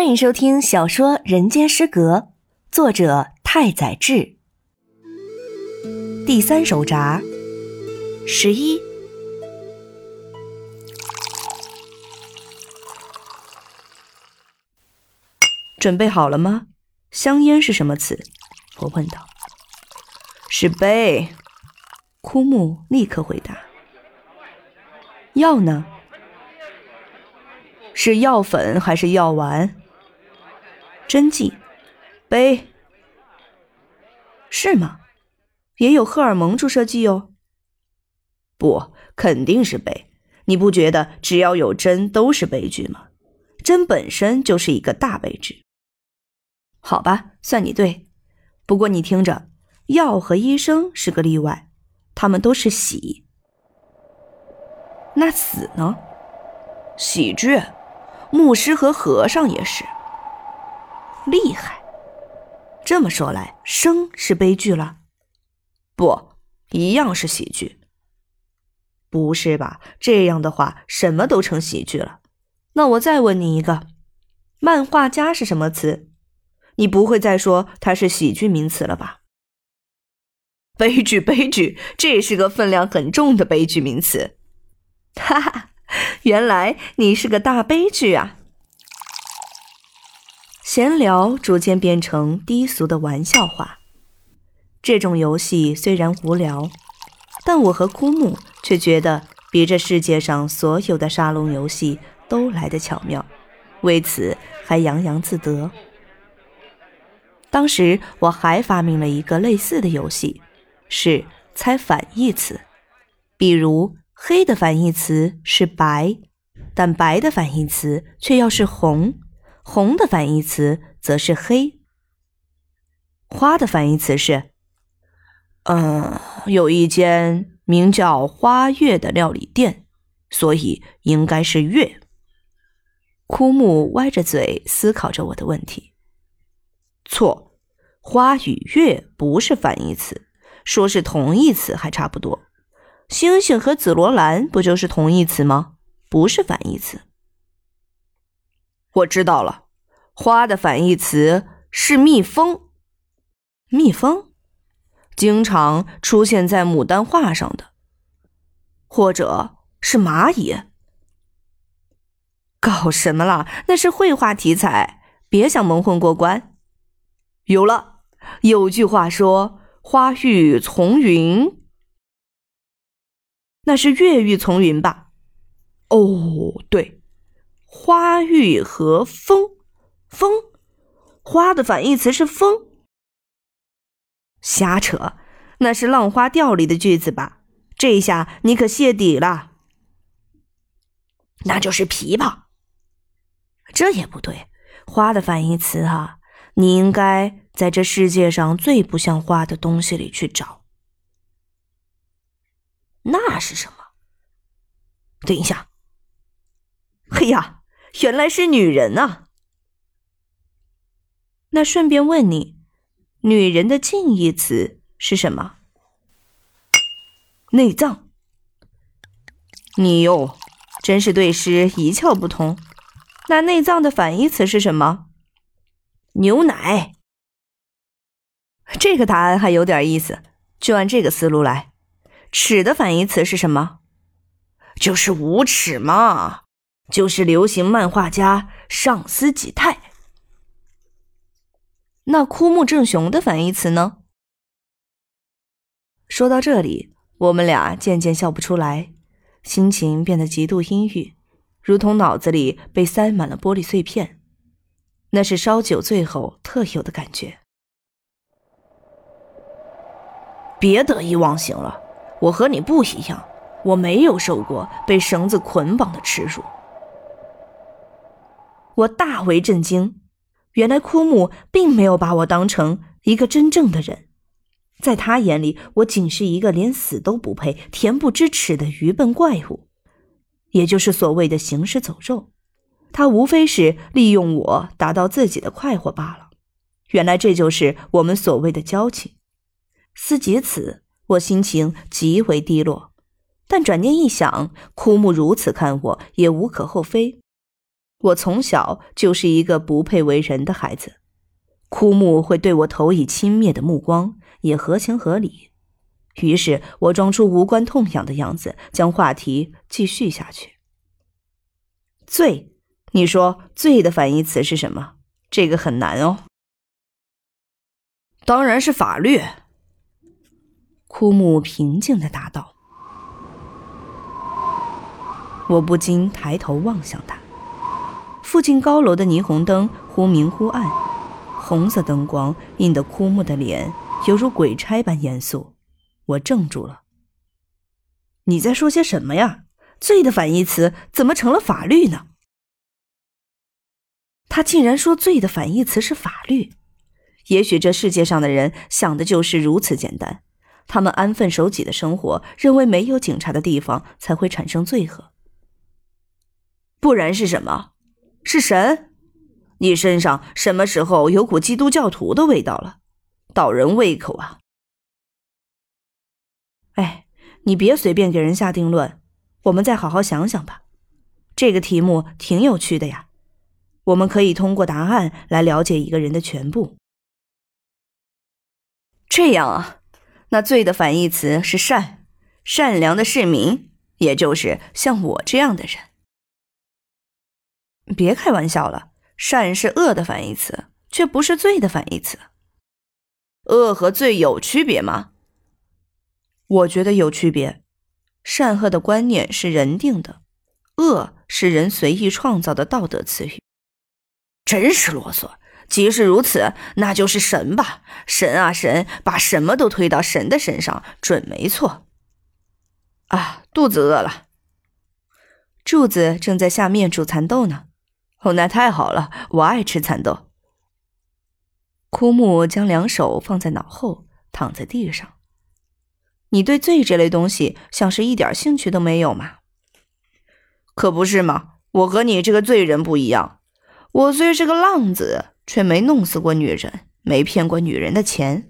欢迎收听小说《人间失格》，作者太宰治。第三手札十一，准备好了吗？香烟是什么词？我问道。是杯。枯木立刻回答。药呢？是药粉还是药丸？针剂，杯，是吗？也有荷尔蒙注射剂哦。不，肯定是杯。你不觉得只要有针都是悲剧吗？针本身就是一个大悲剧。好吧，算你对。不过你听着，药和医生是个例外，他们都是喜。那死呢？喜剧，牧师和和尚也是。厉害！这么说来，生是悲剧了？不，一样是喜剧。不是吧？这样的话，什么都成喜剧了。那我再问你一个：漫画家是什么词？你不会再说它是喜剧名词了吧？悲剧，悲剧，这是个分量很重的悲剧名词。哈哈，原来你是个大悲剧啊！闲聊逐渐变成低俗的玩笑话。这种游戏虽然无聊，但我和枯木却觉得比这世界上所有的沙龙游戏都来得巧妙，为此还洋洋自得。当时我还发明了一个类似的游戏，是猜反义词，比如黑的反义词是白，但白的反义词却要是红。红的反义词则是黑，花的反义词是，嗯，有一间名叫花月的料理店，所以应该是月。枯木歪着嘴思考着我的问题。错，花与月不是反义词，说是同义词还差不多。星星和紫罗兰不就是同义词吗？不是反义词。我知道了，花的反义词是蜜蜂。蜜蜂经常出现在牡丹画上的，或者是蚂蚁。搞什么啦？那是绘画题材，别想蒙混过关。有了，有句话说“花欲从云”，那是月欲从云吧？哦，对。花玉和风，风，花的反义词是风。瞎扯，那是《浪花调》里的句子吧？这下你可泄底了。那就是琵琶。这也不对，花的反义词啊，你应该在这世界上最不像花的东西里去找。那是什么？等一下。嘿呀！原来是女人啊！那顺便问你，女人的近义词是什么？内脏。你哟，真是对诗一窍不通。那内脏的反义词是什么？牛奶。这个答案还有点意思，就按这个思路来。耻的反义词是什么？就是无耻嘛。就是流行漫画家上司己太。那枯木正雄的反义词呢？说到这里，我们俩渐渐笑不出来，心情变得极度阴郁，如同脑子里被塞满了玻璃碎片。那是烧酒醉后特有的感觉。别得意忘形了，我和你不一样，我没有受过被绳子捆绑的耻辱。我大为震惊，原来枯木并没有把我当成一个真正的人，在他眼里，我仅是一个连死都不配、恬不知耻的愚笨怪物，也就是所谓的行尸走肉。他无非是利用我达到自己的快活罢了。原来这就是我们所谓的交情。思及此，我心情极为低落。但转念一想，枯木如此看我，也无可厚非。我从小就是一个不配为人的孩子，枯木会对我投以轻蔑的目光，也合情合理。于是我装出无关痛痒的样子，将话题继续下去。罪，你说罪的反义词是什么？这个很难哦。当然是法律。枯木平静的答道。我不禁抬头望向他。附近高楼的霓虹灯忽明忽暗，红色灯光映得枯木的脸犹如鬼差般严肃。我怔住了。你在说些什么呀？罪的反义词怎么成了法律呢？他竟然说罪的反义词是法律。也许这世界上的人想的就是如此简单。他们安分守己的生活，认为没有警察的地方才会产生罪恶。不然是什么？是神？你身上什么时候有股基督教徒的味道了？倒人胃口啊！哎，你别随便给人下定论，我们再好好想想吧。这个题目挺有趣的呀，我们可以通过答案来了解一个人的全部。这样啊，那罪的反义词是善，善良的市民，也就是像我这样的人。别开玩笑了，善是恶的反义词，却不是罪的反义词。恶和罪有区别吗？我觉得有区别。善恶的观念是人定的，恶是人随意创造的道德词语。真是啰嗦！即使如此，那就是神吧？神啊神，把什么都推到神的身上，准没错。啊，肚子饿了。柱子正在下面煮蚕豆呢。哦，那太好了，我爱吃蚕豆。枯木将两手放在脑后，躺在地上。你对罪这类东西像是一点兴趣都没有吗？可不是嘛，我和你这个罪人不一样。我虽是个浪子，却没弄死过女人，没骗过女人的钱。